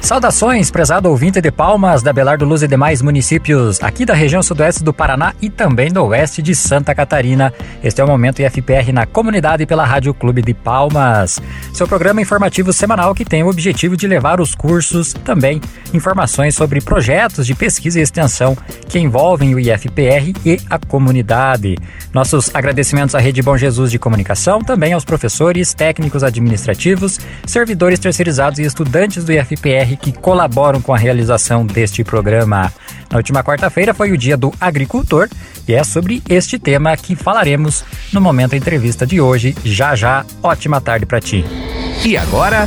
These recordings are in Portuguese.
Saudações, prezado ouvinte de Palmas, da Belardo Luz e demais municípios aqui da região sudoeste do Paraná e também do oeste de Santa Catarina. Este é o Momento IFPR na comunidade pela Rádio Clube de Palmas. Seu programa informativo semanal que tem o objetivo de levar os cursos, também informações sobre projetos de pesquisa e extensão que envolvem o IFPR e a comunidade. Nossos agradecimentos à Rede Bom Jesus de Comunicação, também aos professores, técnicos administrativos, servidores terceirizados e estudantes do IFPR que colaboram com a realização deste programa. Na última quarta-feira foi o Dia do Agricultor e é sobre este tema que falaremos no momento da entrevista de hoje. Já já, ótima tarde para ti. E agora,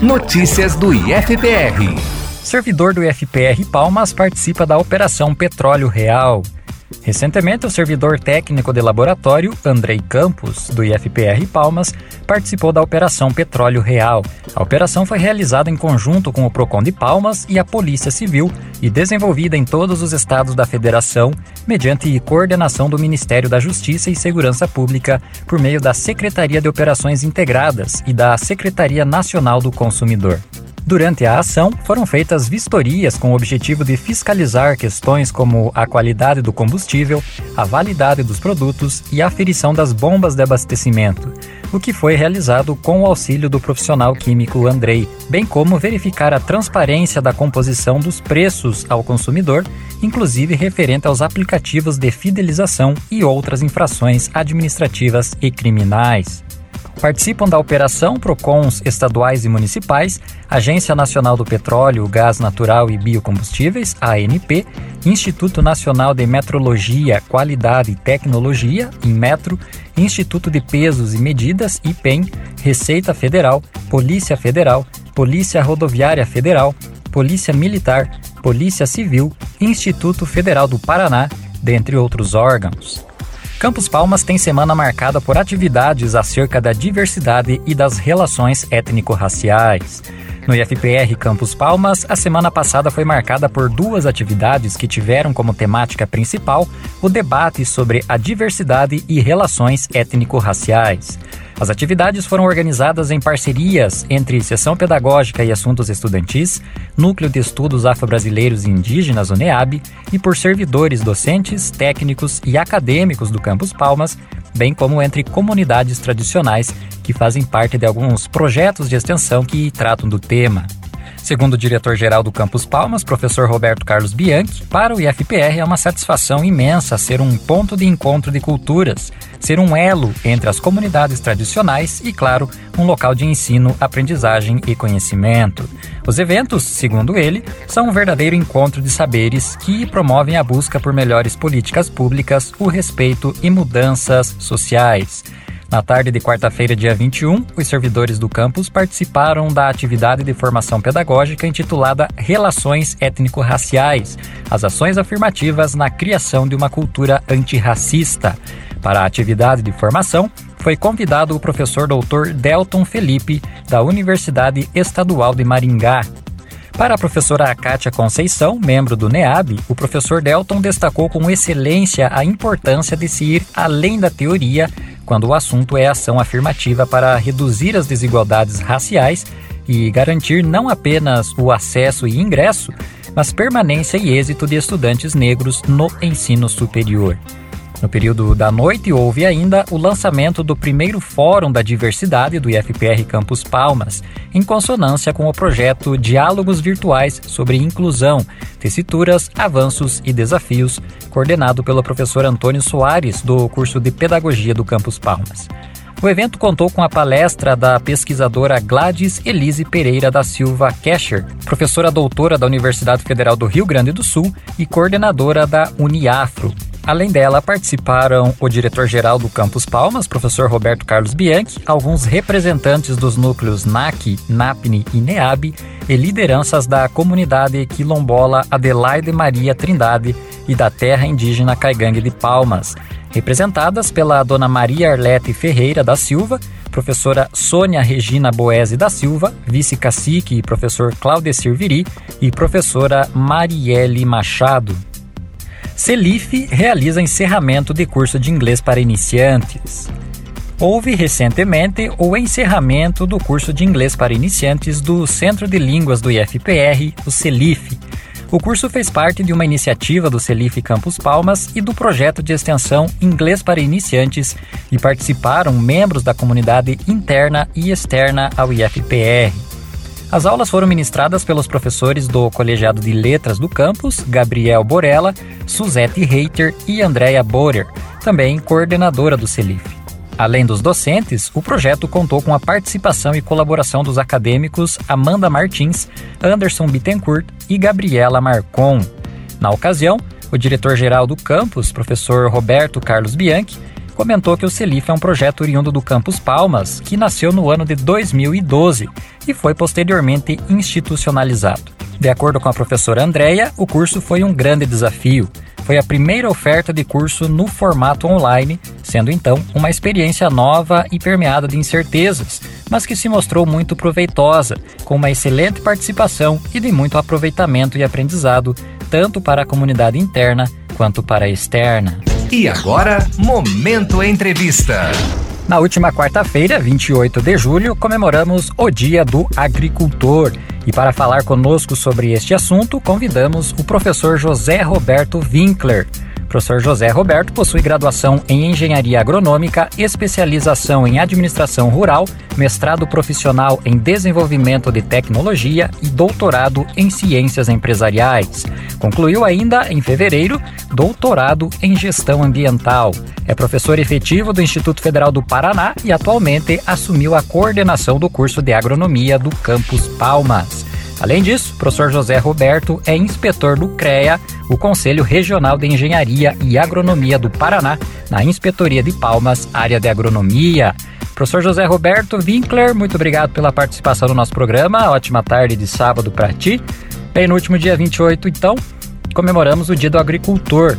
notícias do IFPR. Servidor do IFPR Palmas participa da Operação Petróleo Real. Recentemente, o servidor técnico de laboratório, Andrei Campos, do IFPR Palmas, participou da Operação Petróleo Real. A operação foi realizada em conjunto com o PROCON de Palmas e a Polícia Civil e desenvolvida em todos os estados da Federação, mediante coordenação do Ministério da Justiça e Segurança Pública, por meio da Secretaria de Operações Integradas e da Secretaria Nacional do Consumidor. Durante a ação, foram feitas vistorias com o objetivo de fiscalizar questões como a qualidade do combustível, a validade dos produtos e a aferição das bombas de abastecimento, o que foi realizado com o auxílio do profissional químico Andrei, bem como verificar a transparência da composição dos preços ao consumidor, inclusive referente aos aplicativos de fidelização e outras infrações administrativas e criminais. Participam da operação PROCONs estaduais e municipais, Agência Nacional do Petróleo, Gás Natural e Biocombustíveis, ANP, Instituto Nacional de Metrologia, Qualidade e Tecnologia, INMetro, Instituto de Pesos e Medidas, IPEM, Receita Federal, Polícia Federal, Polícia Rodoviária Federal, Polícia Militar, Polícia Civil, Instituto Federal do Paraná, dentre outros órgãos. Campos Palmas tem semana marcada por atividades acerca da diversidade e das relações étnico-raciais. No IFPR Campos Palmas, a semana passada foi marcada por duas atividades que tiveram como temática principal o debate sobre a diversidade e relações étnico-raciais. As atividades foram organizadas em parcerias entre Seção Pedagógica e Assuntos Estudantis, Núcleo de Estudos Afro-Brasileiros e Indígenas, o NEAB, e por servidores docentes, técnicos e acadêmicos do Campus Palmas, bem como entre comunidades tradicionais que fazem parte de alguns projetos de extensão que tratam do tema. Segundo o diretor-geral do Campus Palmas, professor Roberto Carlos Bianchi, para o IFPR é uma satisfação imensa ser um ponto de encontro de culturas, ser um elo entre as comunidades tradicionais e, claro, um local de ensino, aprendizagem e conhecimento. Os eventos, segundo ele, são um verdadeiro encontro de saberes que promovem a busca por melhores políticas públicas, o respeito e mudanças sociais. Na tarde de quarta-feira, dia 21, os servidores do campus participaram da atividade de formação pedagógica intitulada Relações Étnico-Raciais as ações afirmativas na criação de uma cultura antirracista. Para a atividade de formação, foi convidado o professor doutor Delton Felipe, da Universidade Estadual de Maringá. Para a professora Kátia Conceição, membro do NEAB, o professor Delton destacou com excelência a importância de se ir além da teoria quando o assunto é ação afirmativa para reduzir as desigualdades raciais e garantir não apenas o acesso e ingresso, mas permanência e êxito de estudantes negros no ensino superior. No período da noite, houve ainda o lançamento do primeiro Fórum da Diversidade do IFPR Campus Palmas, em consonância com o projeto Diálogos Virtuais sobre Inclusão, Tessituras, Avanços e Desafios, coordenado pelo professor Antônio Soares, do curso de Pedagogia do Campus Palmas. O evento contou com a palestra da pesquisadora Gladys Elise Pereira da Silva Kescher, professora doutora da Universidade Federal do Rio Grande do Sul e coordenadora da Uniafro, Além dela, participaram o diretor-geral do Campus Palmas, professor Roberto Carlos Bianchi, alguns representantes dos núcleos NAC, NAPNE e NEAB e lideranças da comunidade quilombola Adelaide Maria Trindade e da terra indígena Caigangue de Palmas, representadas pela dona Maria Arlete Ferreira da Silva, professora Sônia Regina Boese da Silva, vice-cacique e professor Claudecir Viri e professora Marielle Machado. Celif realiza encerramento de curso de inglês para iniciantes. Houve recentemente o encerramento do curso de inglês para iniciantes do Centro de Línguas do IFPR, o CELIF. O curso fez parte de uma iniciativa do CELIF Campus Palmas e do projeto de extensão Inglês para Iniciantes e participaram membros da comunidade interna e externa ao IFPR. As aulas foram ministradas pelos professores do Colegiado de Letras do campus, Gabriel Borella, Suzette Reiter e Andrea Borer, também coordenadora do CELIF. Além dos docentes, o projeto contou com a participação e colaboração dos acadêmicos Amanda Martins, Anderson Bittencourt e Gabriela Marcon. Na ocasião, o diretor-geral do campus, professor Roberto Carlos Bianchi, comentou que o CELIF é um projeto oriundo do Campus Palmas, que nasceu no ano de 2012 e foi posteriormente institucionalizado. De acordo com a professora Andréia, o curso foi um grande desafio. Foi a primeira oferta de curso no formato online, sendo então uma experiência nova e permeada de incertezas, mas que se mostrou muito proveitosa, com uma excelente participação e de muito aproveitamento e aprendizado, tanto para a comunidade interna quanto para a externa. E agora, Momento Entrevista. Na última quarta-feira, 28 de julho, comemoramos o Dia do Agricultor. E para falar conosco sobre este assunto, convidamos o professor José Roberto Winkler. Professor José Roberto possui graduação em Engenharia Agronômica, especialização em Administração Rural, mestrado profissional em Desenvolvimento de Tecnologia e doutorado em Ciências Empresariais. Concluiu ainda, em fevereiro, doutorado em Gestão Ambiental. É professor efetivo do Instituto Federal do Paraná e atualmente assumiu a coordenação do curso de Agronomia do Campus Palmas. Além disso, o professor José Roberto é inspetor do CREA, o Conselho Regional de Engenharia e Agronomia do Paraná, na Inspetoria de Palmas, área de agronomia. Professor José Roberto Winkler, muito obrigado pela participação no nosso programa. Ótima tarde de sábado para ti. Bem, no último dia 28, então, comemoramos o Dia do Agricultor.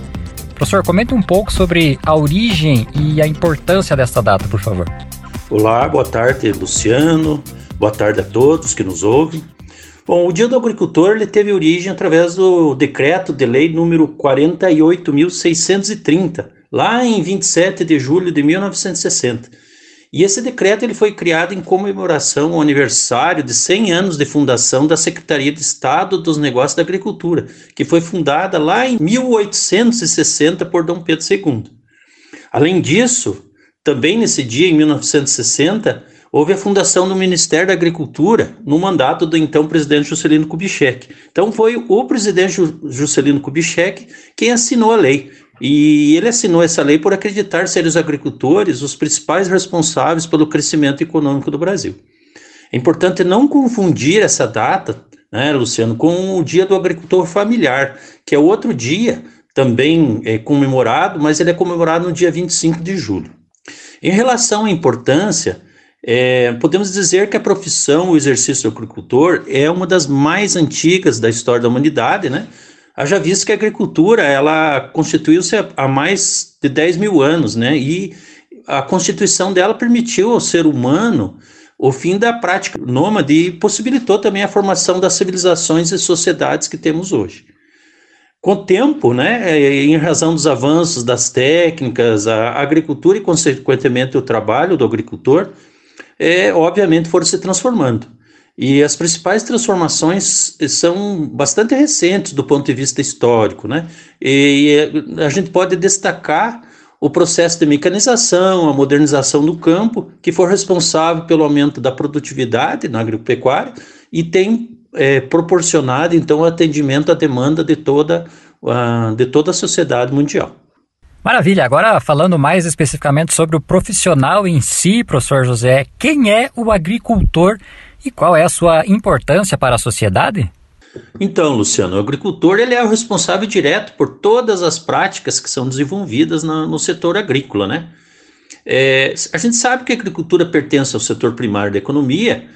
Professor, comente um pouco sobre a origem e a importância desta data, por favor. Olá, boa tarde, Luciano. Boa tarde a todos que nos ouvem. Bom, o Dia do Agricultor ele teve origem através do decreto de lei número 48.630, lá em 27 de julho de 1960. E esse decreto ele foi criado em comemoração ao aniversário de 100 anos de fundação da Secretaria de Estado dos Negócios da Agricultura, que foi fundada lá em 1860 por Dom Pedro II. Além disso, também nesse dia, em 1960, houve a fundação do Ministério da Agricultura no mandato do então presidente Juscelino Kubitschek. Então foi o presidente Juscelino Kubitschek quem assinou a lei. E ele assinou essa lei por acreditar ser os agricultores os principais responsáveis pelo crescimento econômico do Brasil. É importante não confundir essa data, né, Luciano, com o Dia do Agricultor Familiar, que é outro dia também é comemorado, mas ele é comemorado no dia 25 de julho. Em relação à importância, é, podemos dizer que a profissão, o exercício do agricultor, é uma das mais antigas da história da humanidade, né? Haja visto que a agricultura, ela constituiu-se há mais de 10 mil anos, né? E a constituição dela permitiu ao ser humano o fim da prática nômade e possibilitou também a formação das civilizações e sociedades que temos hoje. Com o tempo, né, em razão dos avanços das técnicas, a agricultura e, consequentemente, o trabalho do agricultor, é, obviamente foram se transformando. E as principais transformações são bastante recentes do ponto de vista histórico, né? E a gente pode destacar o processo de mecanização, a modernização do campo, que foi responsável pelo aumento da produtividade na agropecuária e tem é, proporcionado, então, atendimento à demanda de toda, uh, de toda a sociedade mundial. Maravilha. Agora, falando mais especificamente sobre o profissional em si, professor José, quem é o agricultor e qual é a sua importância para a sociedade? Então, Luciano, o agricultor ele é o responsável direto por todas as práticas que são desenvolvidas na, no setor agrícola, né? É, a gente sabe que a agricultura pertence ao setor primário da economia,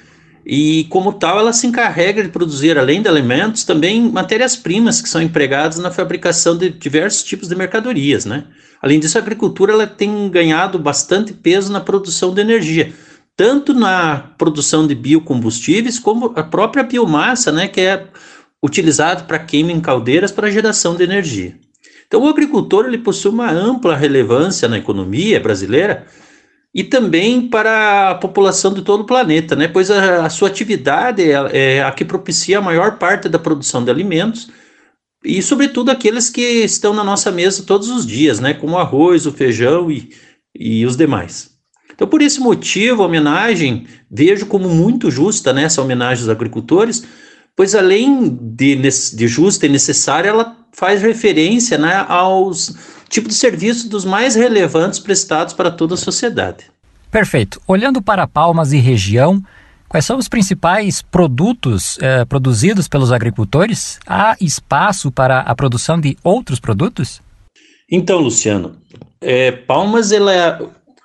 e, como tal, ela se encarrega de produzir, além de alimentos, também matérias-primas que são empregadas na fabricação de diversos tipos de mercadorias. Né? Além disso, a agricultura ela tem ganhado bastante peso na produção de energia, tanto na produção de biocombustíveis, como a própria biomassa, né, que é utilizada para queima em caldeiras para geração de energia. Então, o agricultor ele possui uma ampla relevância na economia brasileira e também para a população de todo o planeta, né? pois a, a sua atividade é, é a que propicia a maior parte da produção de alimentos e, sobretudo, aqueles que estão na nossa mesa todos os dias, né? como o arroz, o feijão e, e os demais. Então, por esse motivo, a homenagem vejo como muito justa né, essa homenagem aos agricultores, pois além de, de justa e necessária, ela faz referência né, aos tipos de serviços dos mais relevantes prestados para toda a sociedade. Perfeito. Olhando para Palmas e região, quais são os principais produtos eh, produzidos pelos agricultores? Há espaço para a produção de outros produtos? Então, Luciano, é, Palmas ela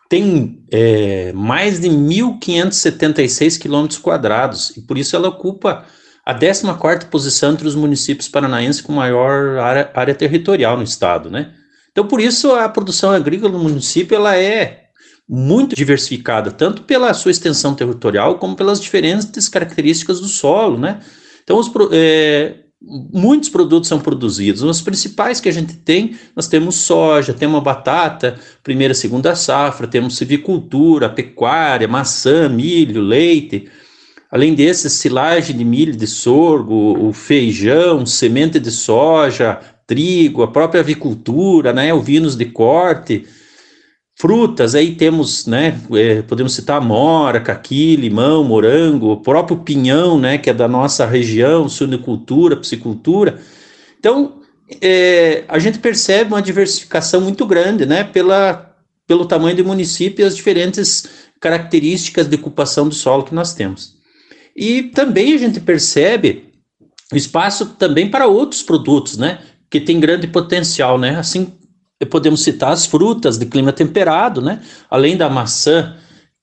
tem é, mais de 1.576 quilômetros quadrados e por isso ela ocupa a 14 posição entre os municípios paranaenses com maior área, área, territorial no estado, né? Então, por isso, a produção agrícola no município ela é muito diversificada, tanto pela sua extensão territorial, como pelas diferentes características do solo, né? Então, os, é, muitos produtos são produzidos. Os principais que a gente tem, nós temos soja, temos batata, primeira, segunda safra, temos civicultura, pecuária, maçã, milho, leite, Além desses, silagem de milho, de sorgo, o feijão, semente de soja, trigo, a própria avicultura, né, ovinos de corte, frutas, aí temos, né, é, podemos citar mora, caqui, limão, morango, o próprio pinhão, né, que é da nossa região, suinicultura, piscicultura. Então, é, a gente percebe uma diversificação muito grande, né, pela, pelo tamanho do município e as diferentes características de ocupação do solo que nós temos. E também a gente percebe espaço também para outros produtos, né? Que tem grande potencial, né? Assim, podemos citar as frutas de clima temperado, né? Além da maçã,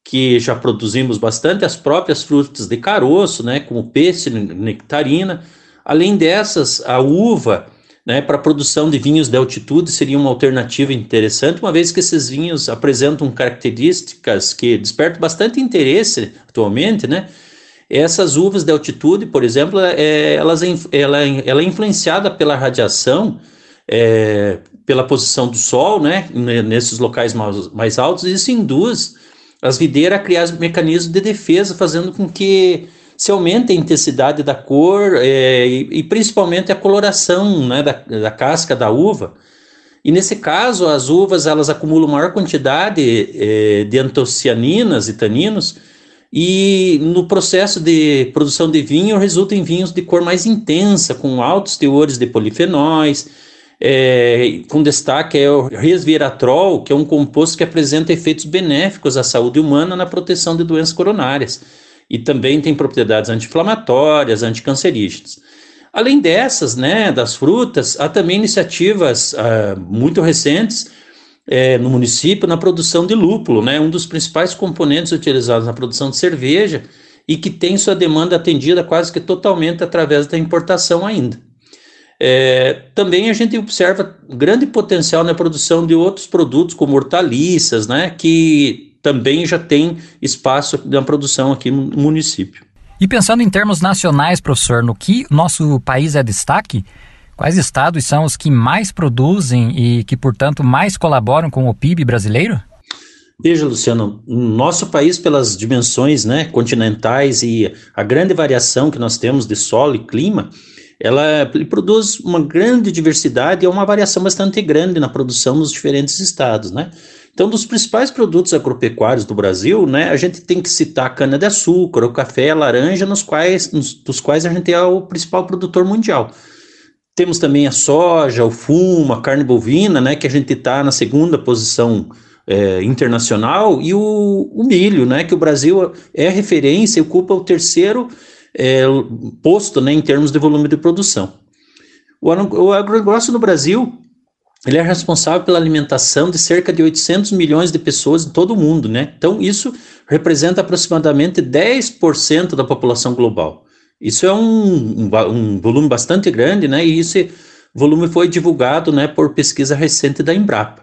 que já produzimos bastante, as próprias frutas de caroço, né? Como pêssego, nectarina. Além dessas, a uva, né, para produção de vinhos de altitude seria uma alternativa interessante, uma vez que esses vinhos apresentam características que despertam bastante interesse atualmente, né? Essas uvas de altitude, por exemplo, é, elas, ela, ela é influenciada pela radiação, é, pela posição do sol, né, nesses locais mais, mais altos, e isso induz as videiras a criar mecanismos de defesa, fazendo com que se aumente a intensidade da cor é, e, e, principalmente a coloração né, da, da casca da uva. E nesse caso, as uvas elas acumulam maior quantidade é, de antocianinas e taninos, e no processo de produção de vinho resulta em vinhos de cor mais intensa, com altos teores de polifenóis, é, com destaque é o resveratrol, que é um composto que apresenta efeitos benéficos à saúde humana na proteção de doenças coronárias e também tem propriedades anti-inflamatórias, anticancerígenas. Além dessas, né, das frutas, há também iniciativas ah, muito recentes é, no município na produção de lúpulo, né, um dos principais componentes utilizados na produção de cerveja e que tem sua demanda atendida quase que totalmente através da importação ainda. É, também a gente observa grande potencial na produção de outros produtos, como hortaliças, né, que também já tem espaço na produção aqui no município. E pensando em termos nacionais, professor, no que nosso país é destaque, Quais estados são os que mais produzem e que, portanto, mais colaboram com o PIB brasileiro? Veja, Luciano, nosso país, pelas dimensões né, continentais e a grande variação que nós temos de solo e clima, ela produz uma grande diversidade e uma variação bastante grande na produção nos diferentes estados, né? Então, dos principais produtos agropecuários do Brasil, né, a gente tem que citar a cana-de-açúcar, o café, a laranja, nos quais, nos, dos quais a gente é o principal produtor mundial. Temos também a soja, o fumo, a carne bovina, né, que a gente está na segunda posição é, internacional, e o, o, milho, né, que o Brasil é referência e ocupa o terceiro é, posto né, em termos de volume de produção. O, o agronegócio no Brasil ele é responsável pela alimentação de cerca de 800 milhões de pessoas em todo o mundo, né? Então, isso representa aproximadamente 10% da população global. Isso é um, um, um, volume bastante grande, né? E esse volume foi divulgado, né, por pesquisa recente da Embrapa.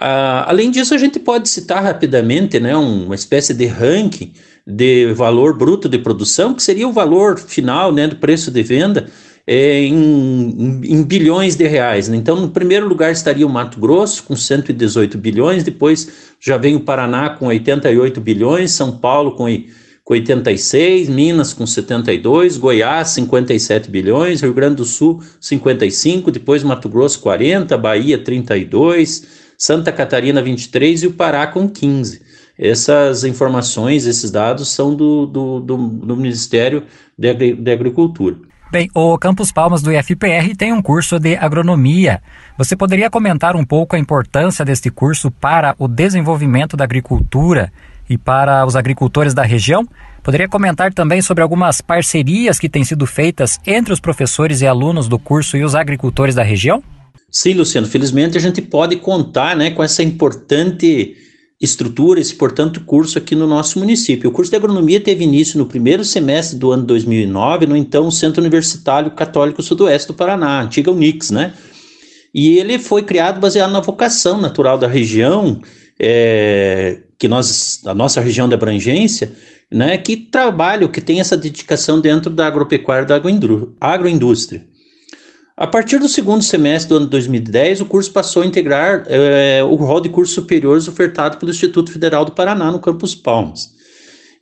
Ah, além disso, a gente pode citar rapidamente, né, uma espécie de ranking de valor bruto de produção, que seria o valor final, né, do preço de venda é, em, em, bilhões de reais. Né? Então, no primeiro lugar estaria o Mato Grosso, com 118 bilhões, depois já vem o Paraná com 88 bilhões, São Paulo com, com 86, Minas com 72, Goiás 57 bilhões, Rio Grande do Sul 55, depois Mato Grosso 40, Bahia 32, Santa Catarina 23 e o Pará com 15. Essas informações, esses dados são do, do, do, do Ministério de Agricultura. Bem, o Campus Palmas do IFPR tem um curso de agronomia. Você poderia comentar um pouco a importância deste curso para o desenvolvimento da agricultura e para os agricultores da região? Poderia comentar também sobre algumas parcerias que têm sido feitas entre os professores e alunos do curso e os agricultores da região? Sim, Luciano. Felizmente a gente pode contar né, com essa importante estrutura esse, portanto, curso aqui no nosso município. O curso de agronomia teve início no primeiro semestre do ano 2009, no então Centro Universitário Católico Sudoeste do Paraná, antiga Unix, né? E ele foi criado baseado na vocação natural da região, é, que nós, a nossa região de abrangência, né, que trabalha, que tem essa dedicação dentro da agropecuária da agroindústria. A partir do segundo semestre do ano 2010, o curso passou a integrar é, o rol de cursos superiores ofertado pelo Instituto Federal do Paraná, no Campus Palmas.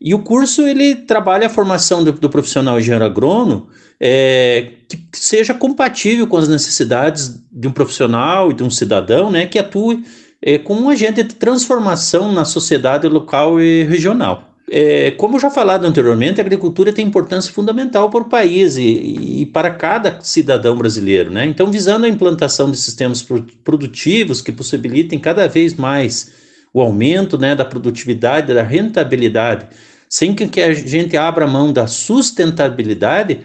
E o curso ele trabalha a formação do, do profissional engenheiro agrônomo é, que seja compatível com as necessidades de um profissional e de um cidadão, né, que atue é, como um agente de transformação na sociedade local e regional. É, como já falado anteriormente, a agricultura tem importância fundamental para o país e, e, para cada cidadão brasileiro. Né? Então, visando a implantação de sistemas produtivos que possibilitem cada vez mais o aumento né, da produtividade, da rentabilidade, sem que a gente abra mão da sustentabilidade,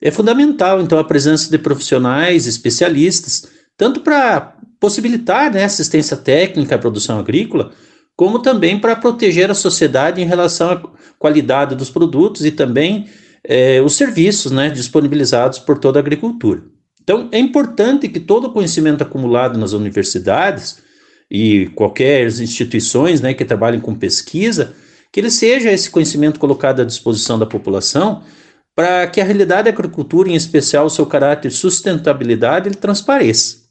é fundamental, então, a presença de profissionais especialistas, tanto para possibilitar né, assistência técnica à produção agrícola, como também para proteger a sociedade em relação à qualidade dos produtos e também é, os serviços né, disponibilizados por toda a agricultura. Então, é importante que todo o conhecimento acumulado nas universidades e qualquer instituições né, que trabalhem com pesquisa, que ele seja esse conhecimento colocado à disposição da população para que a realidade da agricultura, em especial o seu caráter de sustentabilidade, ele transpareça.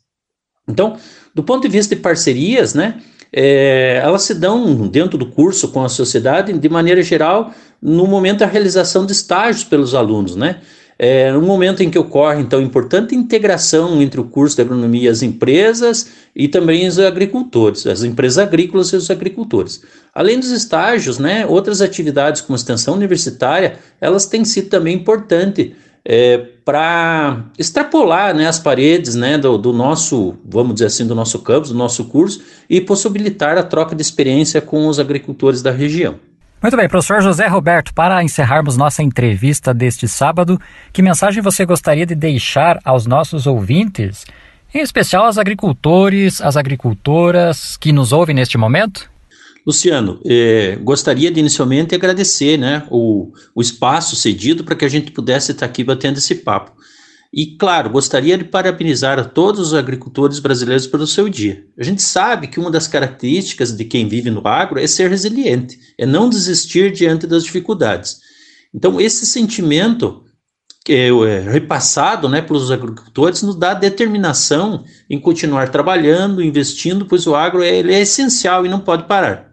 Então, do ponto de vista de parcerias, né, é, elas se dão dentro do curso com a sociedade, de maneira geral, no momento da realização de estágios pelos alunos, né? É, no momento em que ocorre, então, importante integração entre o curso de agronomia e as empresas e também os agricultores, as empresas agrícolas e os agricultores. Além dos estágios, né, outras atividades como extensão universitária, elas têm sido também importantes é, para extrapolar né, as paredes né, do, do, nosso, vamos dizer assim, do nosso campus, do nosso curso e possibilitar a troca de experiência com os agricultores da região. Muito bem, professor José Roberto, para encerrarmos nossa entrevista deste sábado, que mensagem você gostaria de deixar aos nossos ouvintes, em especial aos agricultores, às agricultoras que nos ouvem neste momento? Luciano, eh, gostaria de inicialmente agradecer né, o, o espaço cedido para que a gente pudesse estar aqui batendo esse papo. E, claro, gostaria de parabenizar a todos os agricultores brasileiros pelo seu dia. A gente sabe que uma das características de quem vive no agro é ser resiliente, é não desistir diante das dificuldades. Então, esse sentimento que é, é repassado né, pelos agricultores nos dá determinação em continuar trabalhando, investindo, pois o agro é, é essencial e não pode parar.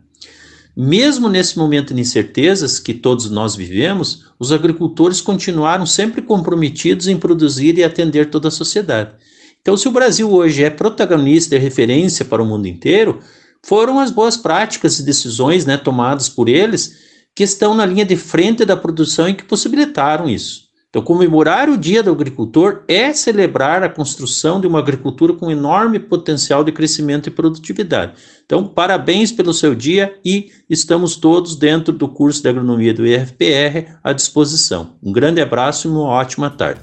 Mesmo nesse momento de incertezas que todos nós vivemos, os agricultores continuaram sempre comprometidos em produzir e atender toda a sociedade. Então, se o Brasil hoje é protagonista e referência para o mundo inteiro, foram as boas práticas e decisões né, tomadas por eles que estão na linha de frente da produção e que possibilitaram isso. Então, comemorar o Dia do Agricultor é celebrar a construção de uma agricultura com enorme potencial de crescimento e produtividade. Então, parabéns pelo seu dia e estamos todos dentro do curso de agronomia do IFPR à disposição. Um grande abraço e uma ótima tarde.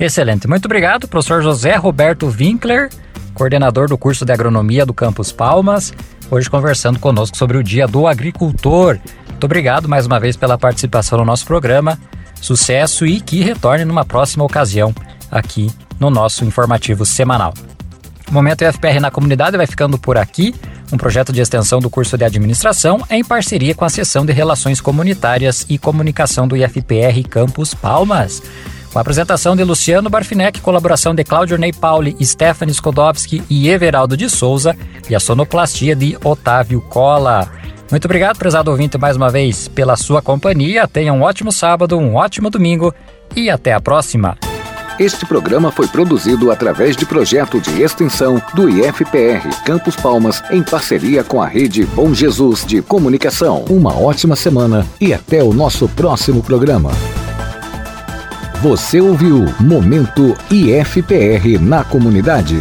Excelente. Muito obrigado, professor José Roberto Winkler, coordenador do curso de agronomia do Campus Palmas, hoje conversando conosco sobre o Dia do Agricultor. Muito obrigado mais uma vez pela participação no nosso programa. Sucesso e que retorne numa próxima ocasião aqui no nosso informativo semanal. O Momento FPR na comunidade vai ficando por aqui. Um projeto de extensão do curso de administração em parceria com a seção de Relações Comunitárias e Comunicação do IFPR Campus Palmas. Com a apresentação de Luciano Barfinec, colaboração de Claudio Ney Pauli, Stephanie Skodowski e Everaldo de Souza e a sonoplastia de Otávio Cola. Muito obrigado, prezado ouvinte, mais uma vez pela sua companhia. Tenha um ótimo sábado, um ótimo domingo e até a próxima. Este programa foi produzido através de projeto de extensão do IFPR Campos Palmas em parceria com a rede Bom Jesus de Comunicação. Uma ótima semana e até o nosso próximo programa. Você ouviu Momento IFPR na comunidade.